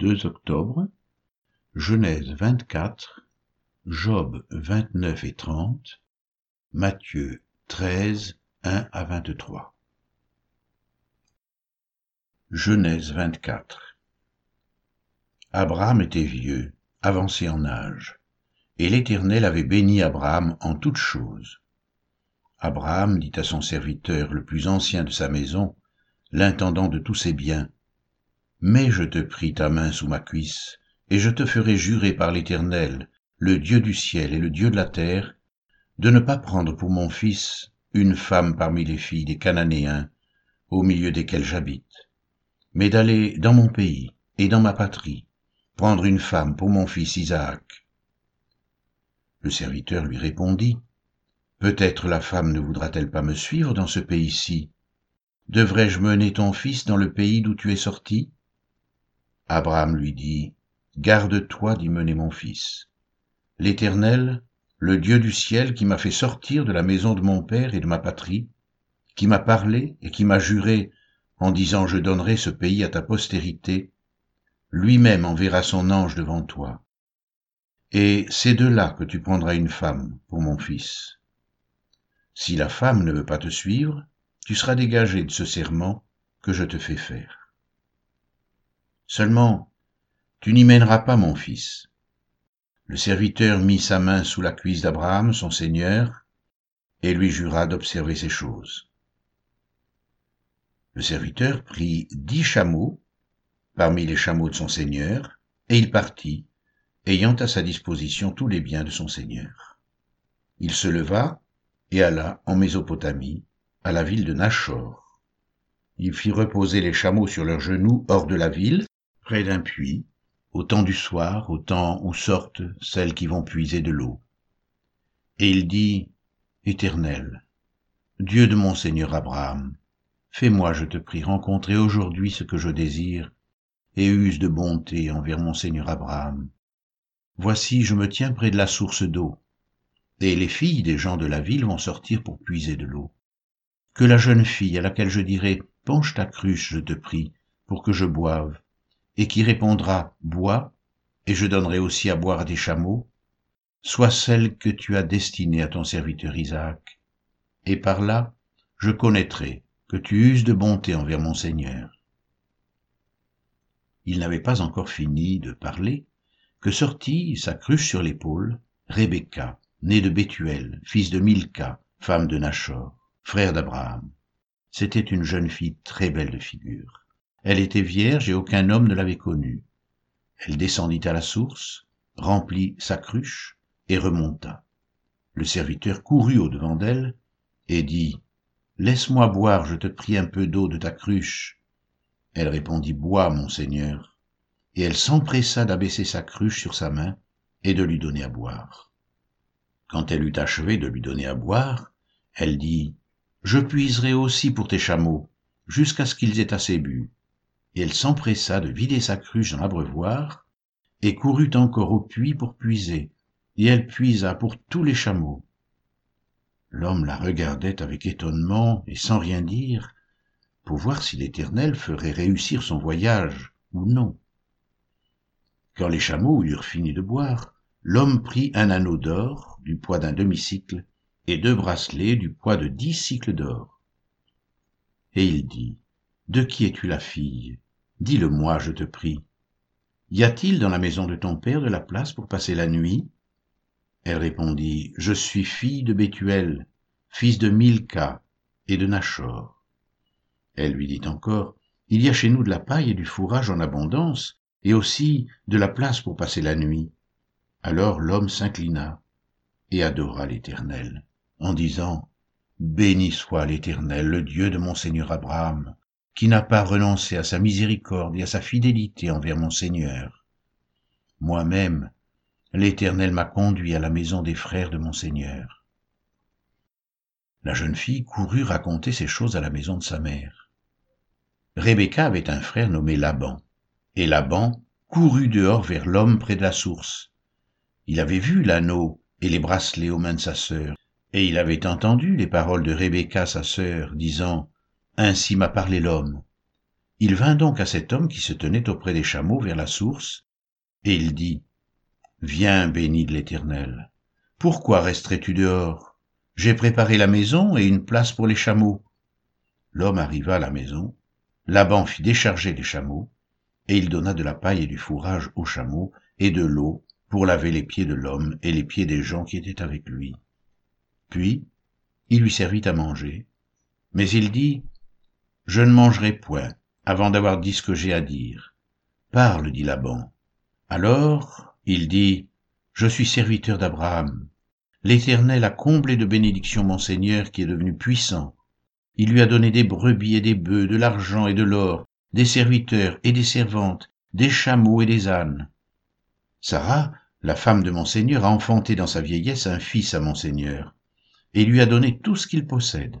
2 octobre, Genèse 24, Job 29 et 30, Matthieu 13, 1 à 23. Genèse 24 Abraham était vieux, avancé en âge, et l'Éternel avait béni Abraham en toutes choses. Abraham dit à son serviteur le plus ancien de sa maison, l'intendant de tous ses biens, Mets, je te prie, ta main sous ma cuisse, et je te ferai jurer par l'Éternel, le Dieu du ciel et le Dieu de la terre, de ne pas prendre pour mon fils une femme parmi les filles des Cananéens, au milieu desquels j'habite mais d'aller dans mon pays et dans ma patrie, prendre une femme pour mon fils Isaac. Le serviteur lui répondit, Peut-être la femme ne voudra-t-elle pas me suivre dans ce pays-ci? Devrais-je mener ton fils dans le pays d'où tu es sorti? Abraham lui dit, Garde-toi d'y mener mon fils. L'Éternel, le Dieu du ciel qui m'a fait sortir de la maison de mon père et de ma patrie, qui m'a parlé et qui m'a juré en disant je donnerai ce pays à ta postérité, lui-même enverra son ange devant toi. Et c'est de là que tu prendras une femme pour mon fils. Si la femme ne veut pas te suivre, tu seras dégagé de ce serment que je te fais faire. Seulement, tu n'y mèneras pas mon fils. Le serviteur mit sa main sous la cuisse d'Abraham, son seigneur, et lui jura d'observer ces choses. Le serviteur prit dix chameaux parmi les chameaux de son seigneur, et il partit, ayant à sa disposition tous les biens de son seigneur. Il se leva et alla en Mésopotamie, à la ville de Nachor. Il fit reposer les chameaux sur leurs genoux hors de la ville, près d'un puits, au temps du soir, au temps où sortent celles qui vont puiser de l'eau. Et il dit, Éternel, Dieu de mon Seigneur Abraham, Fais-moi, je te prie, rencontrer aujourd'hui ce que je désire, et use de bonté envers mon Seigneur Abraham. Voici, je me tiens près de la source d'eau, et les filles des gens de la ville vont sortir pour puiser de l'eau. Que la jeune fille à laquelle je dirai, penche ta cruche, je te prie, pour que je boive, et qui répondra, bois, et je donnerai aussi à boire à tes chameaux, soit celle que tu as destinée à ton serviteur Isaac. Et par là, je connaîtrai que tu uses de bonté envers mon Seigneur. Il n'avait pas encore fini de parler, que sortit, sa cruche sur l'épaule, Rebecca, née de Bethuel, fils de Milka, femme de Nachor, frère d'Abraham. C'était une jeune fille très belle de figure. Elle était vierge et aucun homme ne l'avait connue. Elle descendit à la source, remplit sa cruche et remonta. Le serviteur courut au-devant d'elle et dit Laisse-moi boire, je te prie, un peu d'eau de ta cruche. Elle répondit, Bois, mon Seigneur. Et elle s'empressa d'abaisser sa cruche sur sa main et de lui donner à boire. Quand elle eut achevé de lui donner à boire, elle dit, Je puiserai aussi pour tes chameaux, jusqu'à ce qu'ils aient assez bu. Et elle s'empressa de vider sa cruche dans l'abreuvoir, et courut encore au puits pour puiser, et elle puisa pour tous les chameaux. L'homme la regardait avec étonnement et sans rien dire, pour voir si l'Éternel ferait réussir son voyage ou non. Quand les chameaux eurent fini de boire, l'homme prit un anneau d'or du poids d'un demi-cycle et deux bracelets du poids de dix cycles d'or. Et il dit, De qui es-tu la fille? Dis-le-moi, je te prie. Y a-t-il dans la maison de ton père de la place pour passer la nuit? Elle répondit, Je suis fille de Bethuel, fils de Milka et de Nachor. Elle lui dit encore, Il y a chez nous de la paille et du fourrage en abondance, et aussi de la place pour passer la nuit. Alors l'homme s'inclina et adora l'Éternel, en disant, Béni soit l'Éternel, le Dieu de mon Seigneur Abraham, qui n'a pas renoncé à sa miséricorde et à sa fidélité envers mon Seigneur. Moi-même, L'Éternel m'a conduit à la maison des frères de mon Seigneur. La jeune fille courut raconter ces choses à la maison de sa mère. Rebecca avait un frère nommé Laban, et Laban courut dehors vers l'homme près de la source. Il avait vu l'anneau et les bracelets aux mains de sa sœur, et il avait entendu les paroles de Rebecca sa sœur, disant, Ainsi m'a parlé l'homme. Il vint donc à cet homme qui se tenait auprès des chameaux vers la source, et il dit, Viens, béni de l'Éternel. Pourquoi resterais-tu dehors? J'ai préparé la maison et une place pour les chameaux. L'homme arriva à la maison, Laban fit décharger les chameaux, et il donna de la paille et du fourrage aux chameaux, et de l'eau pour laver les pieds de l'homme et les pieds des gens qui étaient avec lui. Puis, il lui servit à manger, mais il dit, Je ne mangerai point, avant d'avoir dit ce que j'ai à dire. Parle, dit Laban. Alors, il dit, Je suis serviteur d'Abraham. L'Éternel a comblé de bénédictions mon Seigneur qui est devenu puissant. Il lui a donné des brebis et des bœufs, de l'argent et de l'or, des serviteurs et des servantes, des chameaux et des ânes. Sarah, la femme de mon Seigneur, a enfanté dans sa vieillesse un fils à mon Seigneur, et lui a donné tout ce qu'il possède.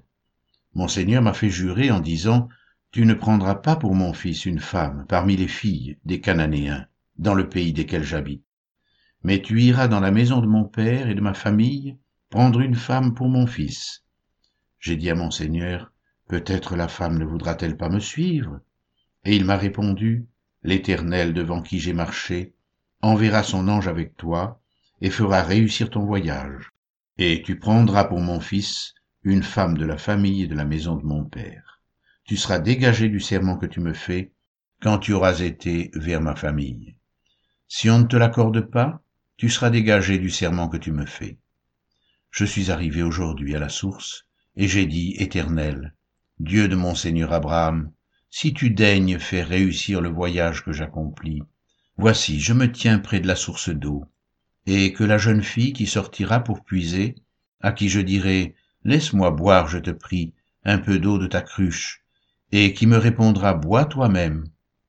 Mon Seigneur m'a fait jurer en disant, Tu ne prendras pas pour mon fils une femme parmi les filles des Cananéens, dans le pays desquels j'habite. Mais tu iras dans la maison de mon père et de ma famille prendre une femme pour mon fils. J'ai dit à mon Seigneur, Peut-être la femme ne voudra-t-elle pas me suivre? Et il m'a répondu, L'Éternel devant qui j'ai marché enverra son ange avec toi et fera réussir ton voyage. Et tu prendras pour mon fils une femme de la famille et de la maison de mon père. Tu seras dégagé du serment que tu me fais quand tu auras été vers ma famille. Si on ne te l'accorde pas, tu seras dégagé du serment que tu me fais. Je suis arrivé aujourd'hui à la source, et j'ai dit, Éternel, Dieu de mon Seigneur Abraham, si tu daignes faire réussir le voyage que j'accomplis, voici, je me tiens près de la source d'eau, et que la jeune fille qui sortira pour puiser, à qui je dirai, Laisse-moi boire, je te prie, un peu d'eau de ta cruche, et qui me répondra, Bois toi-même,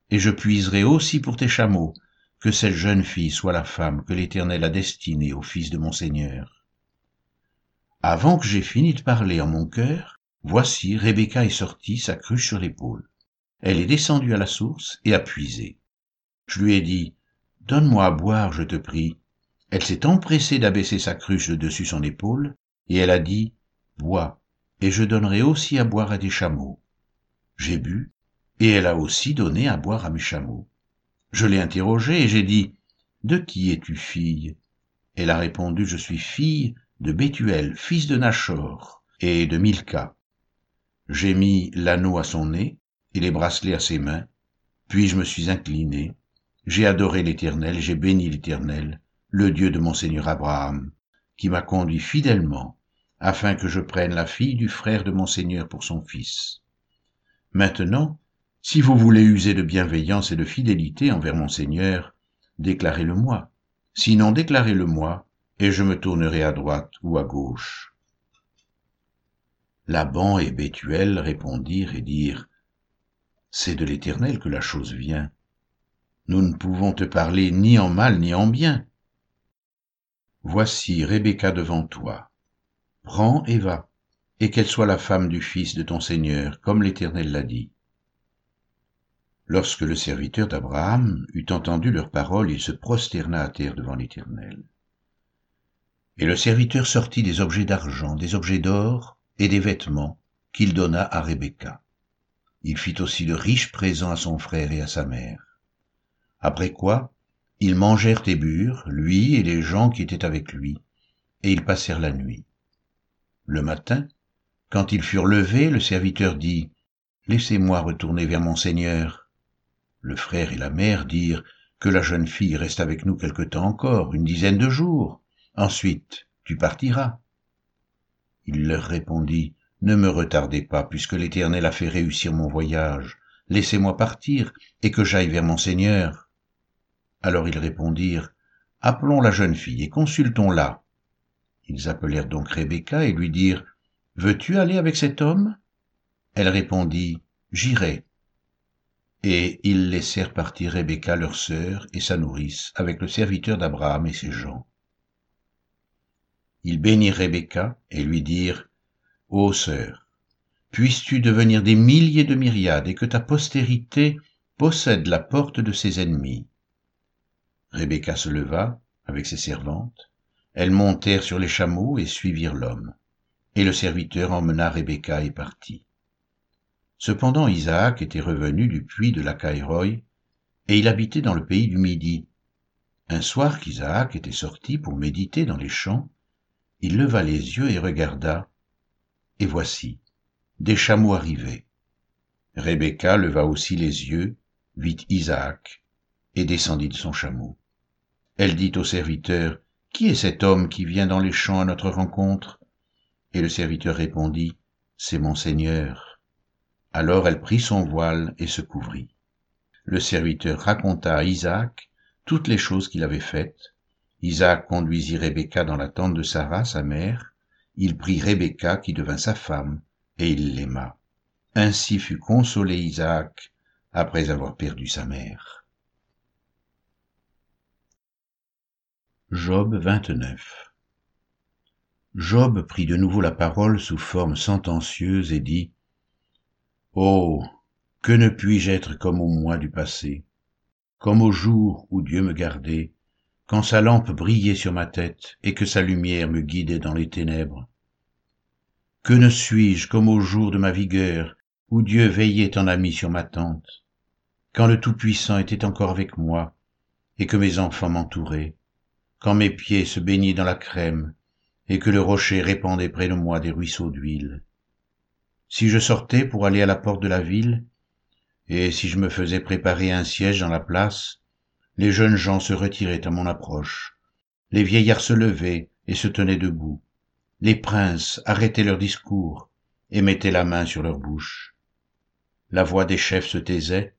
et je puiserai aussi pour tes chameaux, que cette jeune fille soit la femme que l'Éternel a destinée au fils de mon Seigneur. Avant que j'aie fini de parler en mon cœur, voici Rebecca est sortie, sa cruche sur l'épaule. Elle est descendue à la source et a puisé. Je lui ai dit, Donne-moi à boire, je te prie. Elle s'est empressée d'abaisser sa cruche de dessus son épaule, et elle a dit, Bois, et je donnerai aussi à boire à tes chameaux. J'ai bu, et elle a aussi donné à boire à mes chameaux. Je l'ai interrogée et j'ai dit, De qui es-tu fille? Elle a répondu, Je suis fille de Bethuel, fils de Nachor, et de Milka. J'ai mis l'anneau à son nez et les bracelets à ses mains, puis je me suis incliné, j'ai adoré l'Éternel, j'ai béni l'Éternel, le Dieu de mon Seigneur Abraham, qui m'a conduit fidèlement afin que je prenne la fille du frère de mon Seigneur pour son fils. Maintenant, si vous voulez user de bienveillance et de fidélité envers mon Seigneur, déclarez-le-moi. Sinon, déclarez-le-moi, et je me tournerai à droite ou à gauche. Laban et Bethuel répondirent et dirent, C'est de l'Éternel que la chose vient. Nous ne pouvons te parler ni en mal ni en bien. Voici Rebecca devant toi prends et va, et qu'elle soit la femme du fils de ton Seigneur, comme l'Éternel l'a dit. Lorsque le serviteur d'Abraham eut entendu leurs paroles, il se prosterna à terre devant l'Éternel. Et le serviteur sortit des objets d'argent, des objets d'or et des vêtements qu'il donna à Rebecca. Il fit aussi de riches présents à son frère et à sa mère. Après quoi, ils mangèrent et burent, lui et les gens qui étaient avec lui, et ils passèrent la nuit. Le matin, quand ils furent levés, le serviteur dit, Laissez-moi retourner vers mon Seigneur. Le frère et la mère dirent, Que la jeune fille reste avec nous quelque temps encore, une dizaine de jours. Ensuite, tu partiras. Il leur répondit, Ne me retardez pas, puisque l'Éternel a fait réussir mon voyage. Laissez-moi partir, et que j'aille vers mon Seigneur. Alors ils répondirent, Appelons la jeune fille et consultons-la. Ils appelèrent donc Rebecca et lui dirent, Veux-tu aller avec cet homme? Elle répondit, J'irai. Et ils laissèrent partir Rebecca leur sœur et sa nourrice avec le serviteur d'Abraham et ses gens. Ils bénirent Rebecca et lui dirent, Ô sœur, puisses-tu devenir des milliers de myriades et que ta postérité possède la porte de ses ennemis? Rebecca se leva avec ses servantes, elles montèrent sur les chameaux et suivirent l'homme. Et le serviteur emmena Rebecca et partit. Cependant Isaac était revenu du puits de Lacaïroï, et il habitait dans le pays du Midi. Un soir qu'Isaac était sorti pour méditer dans les champs, il leva les yeux et regarda, et voici, des chameaux arrivaient. Rebecca leva aussi les yeux, vit Isaac, et descendit de son chameau. Elle dit au serviteur, Qui est cet homme qui vient dans les champs à notre rencontre? Et le serviteur répondit, C'est mon Seigneur. Alors elle prit son voile et se couvrit. Le serviteur raconta à Isaac toutes les choses qu'il avait faites. Isaac conduisit Rebecca dans la tente de Sarah, sa mère. Il prit Rebecca qui devint sa femme, et il l'aima. Ainsi fut consolé Isaac après avoir perdu sa mère. Job 29 Job prit de nouveau la parole sous forme sentencieuse et dit Oh, que ne puis-je être comme au mois du passé, comme au jour où Dieu me gardait, quand sa lampe brillait sur ma tête et que sa lumière me guidait dans les ténèbres? Que ne suis-je comme au jour de ma vigueur, où Dieu veillait en ami sur ma tente, quand le Tout-Puissant était encore avec moi, et que mes enfants m'entouraient, quand mes pieds se baignaient dans la crème, et que le rocher répandait près de moi des ruisseaux d'huile. Si je sortais pour aller à la porte de la ville, et si je me faisais préparer un siège dans la place, les jeunes gens se retiraient à mon approche, les vieillards se levaient et se tenaient debout, les princes arrêtaient leur discours et mettaient la main sur leur bouche. La voix des chefs se taisait,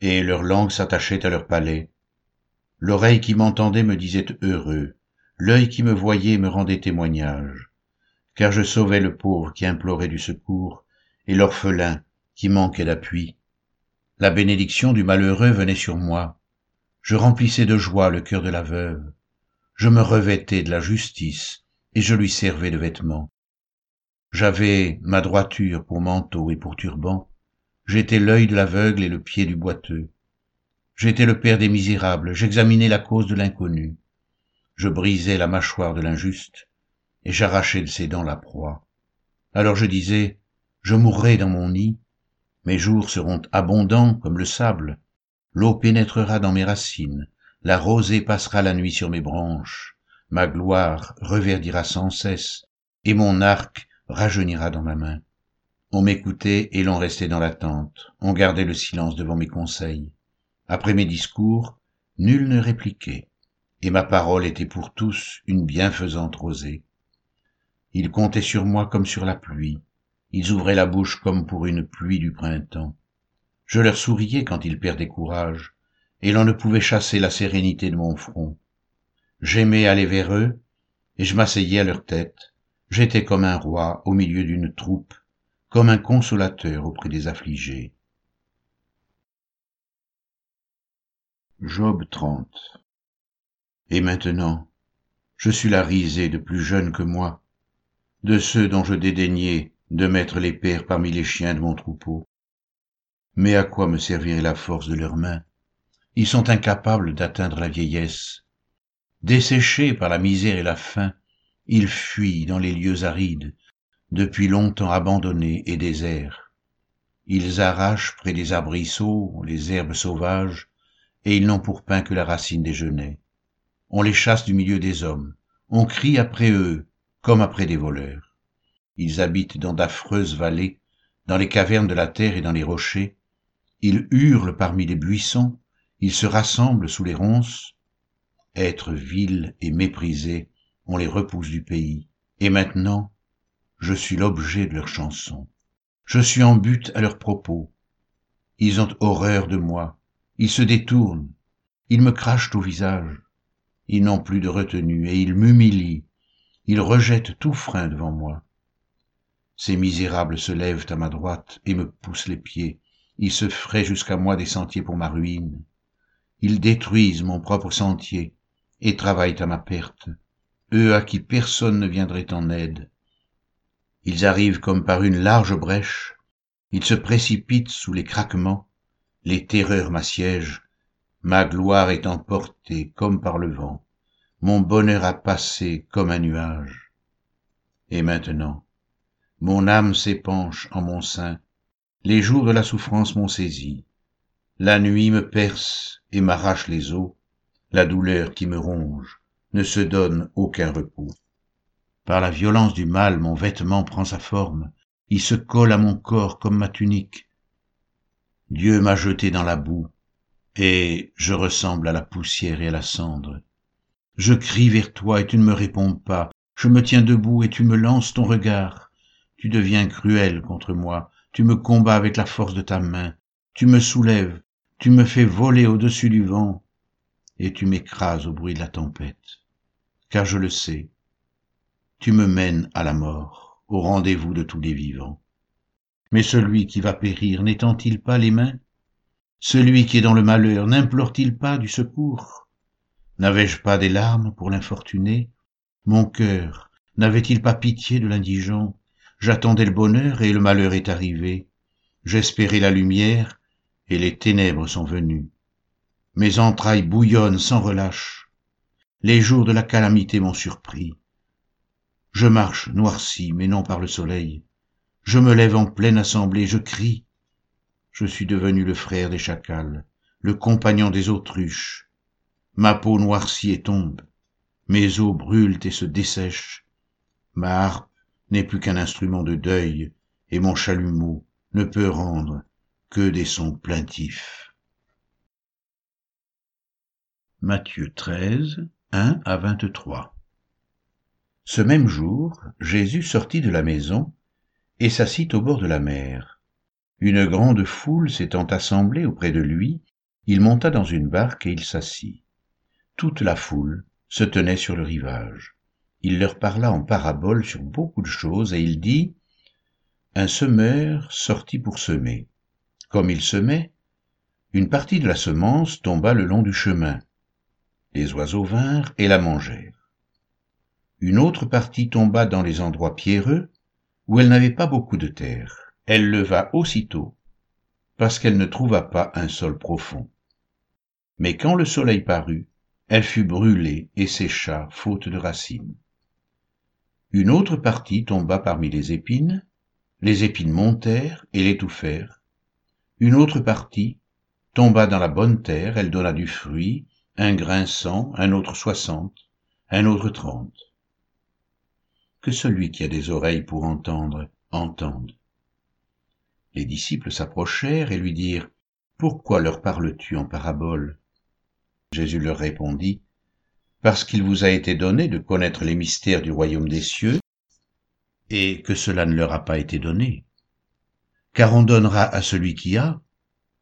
et leur langue s'attachait à leur palais, L'oreille qui m'entendait me disait heureux, l'œil qui me voyait me rendait témoignage, car je sauvais le pauvre qui implorait du secours, et l'orphelin qui manquait d'appui. La bénédiction du malheureux venait sur moi, je remplissais de joie le cœur de la veuve, je me revêtais de la justice, et je lui servais de vêtements. J'avais ma droiture pour manteau et pour turban, j'étais l'œil de l'aveugle et le pied du boiteux. J'étais le père des misérables, j'examinais la cause de l'inconnu. Je brisais la mâchoire de l'injuste, et j'arrachais de ses dents la proie. Alors je disais, je mourrai dans mon nid, mes jours seront abondants comme le sable, l'eau pénétrera dans mes racines, la rosée passera la nuit sur mes branches, ma gloire reverdira sans cesse, et mon arc rajeunira dans ma main. On m'écoutait et l'on restait dans l'attente, on gardait le silence devant mes conseils. Après mes discours, nul ne répliquait, et ma parole était pour tous une bienfaisante rosée. Ils comptaient sur moi comme sur la pluie, ils ouvraient la bouche comme pour une pluie du printemps. Je leur souriais quand ils perdaient courage, et l'on ne pouvait chasser la sérénité de mon front. J'aimais aller vers eux, et je m'asseyais à leur tête. J'étais comme un roi au milieu d'une troupe, comme un consolateur auprès des affligés. Job 30 Et maintenant, je suis la risée de plus jeunes que moi, de ceux dont je dédaignais de mettre les pères parmi les chiens de mon troupeau. Mais à quoi me servirait la force de leurs mains? Ils sont incapables d'atteindre la vieillesse. Desséchés par la misère et la faim, ils fuient dans les lieux arides, depuis longtemps abandonnés et déserts. Ils arrachent près des arbrisseaux les herbes sauvages, et ils n'ont pour pain que la racine des genêts. On les chasse du milieu des hommes, on crie après eux comme après des voleurs. Ils habitent dans d'affreuses vallées, dans les cavernes de la terre et dans les rochers. Ils hurlent parmi les buissons, ils se rassemblent sous les ronces. Êtres vils et méprisés, on les repousse du pays. Et maintenant, je suis l'objet de leurs chansons. Je suis en but à leurs propos. Ils ont horreur de moi, ils se détournent, ils me crachent au visage, ils n'ont plus de retenue et ils m'humilient, ils rejettent tout frein devant moi. Ces misérables se lèvent à ma droite et me poussent les pieds, ils se fraient jusqu'à moi des sentiers pour ma ruine, ils détruisent mon propre sentier et travaillent à ma perte, eux à qui personne ne viendrait en aide. Ils arrivent comme par une large brèche, ils se précipitent sous les craquements, les terreurs m'assiègent, ma gloire est emportée comme par le vent, mon bonheur a passé comme un nuage. Et maintenant, mon âme s'épanche en mon sein, les jours de la souffrance m'ont saisi. La nuit me perce et m'arrache les os, la douleur qui me ronge ne se donne aucun repos. Par la violence du mal, mon vêtement prend sa forme, il se colle à mon corps comme ma tunique. Dieu m'a jeté dans la boue, et je ressemble à la poussière et à la cendre. Je crie vers toi et tu ne me réponds pas, je me tiens debout et tu me lances ton regard. Tu deviens cruel contre moi, tu me combats avec la force de ta main, tu me soulèves, tu me fais voler au-dessus du vent, et tu m'écrases au bruit de la tempête. Car je le sais, tu me mènes à la mort, au rendez-vous de tous les vivants. Mais celui qui va périr n'étend-il pas les mains? Celui qui est dans le malheur n'implore-t-il pas du secours? N'avais-je pas des larmes pour l'infortuné Mon cœur n'avait-il pas pitié de l'indigent? J'attendais le bonheur et le malheur est arrivé. J'espérais la lumière et les ténèbres sont venues. Mes entrailles bouillonnent sans relâche. Les jours de la calamité m'ont surpris. Je marche noirci, mais non par le soleil. Je me lève en pleine assemblée, je crie. Je suis devenu le frère des chacals, le compagnon des autruches. Ma peau noircit et tombe. Mes os brûlent et se dessèchent. Ma harpe n'est plus qu'un instrument de deuil, et mon chalumeau ne peut rendre que des sons plaintifs. Matthieu 13, 1 à 23 Ce même jour, Jésus sortit de la maison et s'assit au bord de la mer. Une grande foule s'étant assemblée auprès de lui, il monta dans une barque et il s'assit. Toute la foule se tenait sur le rivage. Il leur parla en parabole sur beaucoup de choses et il dit, Un semeur sortit pour semer. Comme il semait, une partie de la semence tomba le long du chemin. Les oiseaux vinrent et la mangèrent. Une autre partie tomba dans les endroits pierreux, où elle n'avait pas beaucoup de terre. Elle leva aussitôt, parce qu'elle ne trouva pas un sol profond. Mais quand le soleil parut, elle fut brûlée et sécha, faute de racines. Une autre partie tomba parmi les épines, les épines montèrent et l'étouffèrent, une autre partie tomba dans la bonne terre, elle donna du fruit, un grain cent, un autre soixante, un autre trente. Que celui qui a des oreilles pour entendre, entende. Les disciples s'approchèrent et lui dirent, Pourquoi leur parles-tu en parabole? Jésus leur répondit, Parce qu'il vous a été donné de connaître les mystères du royaume des cieux, et que cela ne leur a pas été donné car on donnera à celui qui a,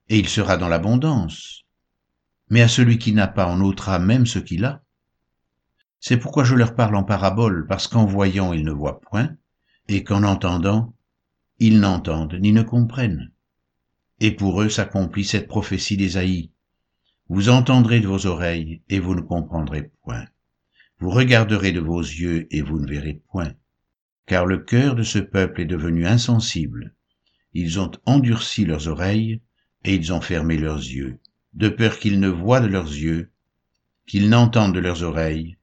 et il sera dans l'abondance. Mais à celui qui n'a pas, on ôtera même ce qu'il a. C'est pourquoi je leur parle en parabole, parce qu'en voyant, ils ne voient point, et qu'en entendant, ils n'entendent ni ne comprennent. Et pour eux s'accomplit cette prophétie d'Ésaïe. Vous entendrez de vos oreilles, et vous ne comprendrez point. Vous regarderez de vos yeux, et vous ne verrez point. Car le cœur de ce peuple est devenu insensible ils ont endurci leurs oreilles et ils ont fermé leurs yeux, de peur qu'ils ne voient de leurs yeux, qu'ils n'entendent de leurs oreilles,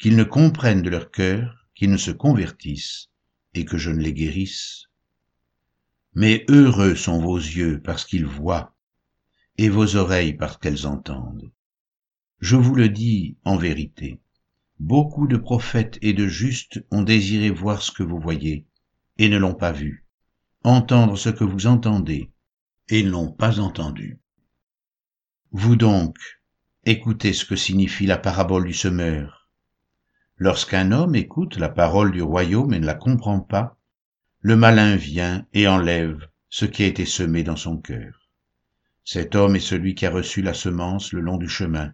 qu'ils ne comprennent de leur cœur, qu'ils ne se convertissent, et que je ne les guérisse. Mais heureux sont vos yeux parce qu'ils voient, et vos oreilles parce qu'elles entendent. Je vous le dis en vérité, beaucoup de prophètes et de justes ont désiré voir ce que vous voyez, et ne l'ont pas vu entendre ce que vous entendez, et n'ont pas entendu. Vous donc, écoutez ce que signifie la parabole du semeur. Lorsqu'un homme écoute la parole du royaume et ne la comprend pas, le malin vient et enlève ce qui a été semé dans son cœur. Cet homme est celui qui a reçu la semence le long du chemin.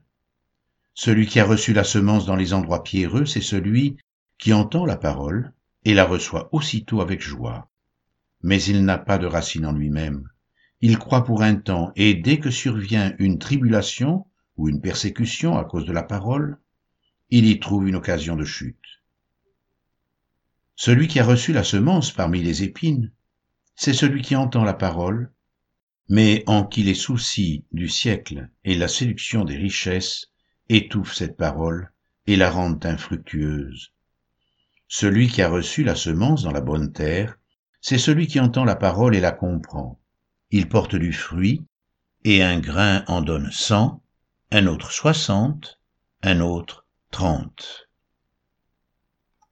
Celui qui a reçu la semence dans les endroits pierreux, c'est celui qui entend la parole et la reçoit aussitôt avec joie mais il n'a pas de racine en lui-même. Il croit pour un temps, et dès que survient une tribulation ou une persécution à cause de la parole, il y trouve une occasion de chute. Celui qui a reçu la semence parmi les épines, c'est celui qui entend la parole, mais en qui les soucis du siècle et la séduction des richesses étouffent cette parole et la rendent infructueuse. Celui qui a reçu la semence dans la bonne terre, c'est celui qui entend la parole et la comprend, il porte du fruit, et un grain en donne cent, un autre soixante, un autre trente.